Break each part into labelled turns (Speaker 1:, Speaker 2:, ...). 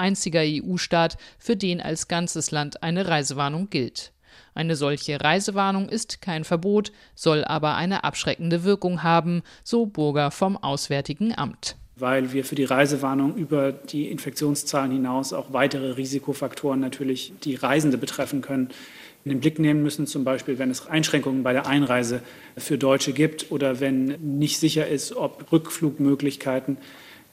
Speaker 1: einziger EU-Staat, für den als ganzes Land eine Reisewarnung gilt. Eine solche Reisewarnung ist kein Verbot, soll aber eine abschreckende Wirkung haben, so Burger vom Auswärtigen Amt
Speaker 2: weil wir für die Reisewarnung über die Infektionszahlen hinaus auch weitere Risikofaktoren natürlich die Reisende betreffen können in den Blick nehmen müssen, zum Beispiel wenn es Einschränkungen bei der Einreise für Deutsche gibt oder wenn nicht sicher ist, ob Rückflugmöglichkeiten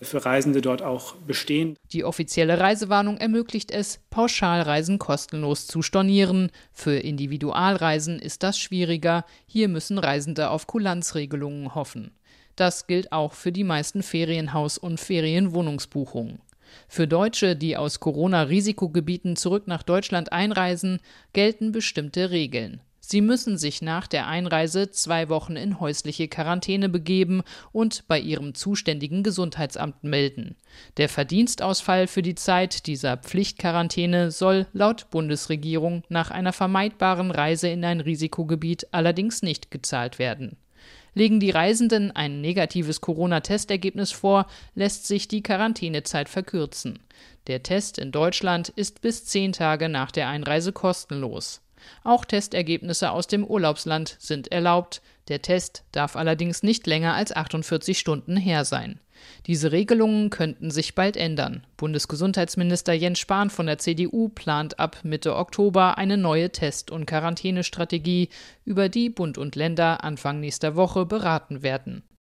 Speaker 2: für Reisende dort auch bestehen.
Speaker 1: Die offizielle Reisewarnung ermöglicht es, Pauschalreisen kostenlos zu stornieren. Für Individualreisen ist das schwieriger. Hier müssen Reisende auf Kulanzregelungen hoffen. Das gilt auch für die meisten Ferienhaus- und Ferienwohnungsbuchungen. Für Deutsche, die aus Corona-Risikogebieten zurück nach Deutschland einreisen, gelten bestimmte Regeln. Sie müssen sich nach der Einreise zwei Wochen in häusliche Quarantäne begeben und bei ihrem zuständigen Gesundheitsamt melden. Der Verdienstausfall für die Zeit dieser Pflichtquarantäne soll laut Bundesregierung nach einer vermeidbaren Reise in ein Risikogebiet allerdings nicht gezahlt werden. Legen die Reisenden ein negatives Corona-Testergebnis vor, lässt sich die Quarantänezeit verkürzen. Der Test in Deutschland ist bis zehn Tage nach der Einreise kostenlos. Auch Testergebnisse aus dem Urlaubsland sind erlaubt. Der Test darf allerdings nicht länger als 48 Stunden her sein. Diese Regelungen könnten sich bald ändern. Bundesgesundheitsminister Jens Spahn von der CDU plant ab Mitte Oktober eine neue Test- und Quarantänestrategie, über die Bund und Länder Anfang nächster Woche beraten werden.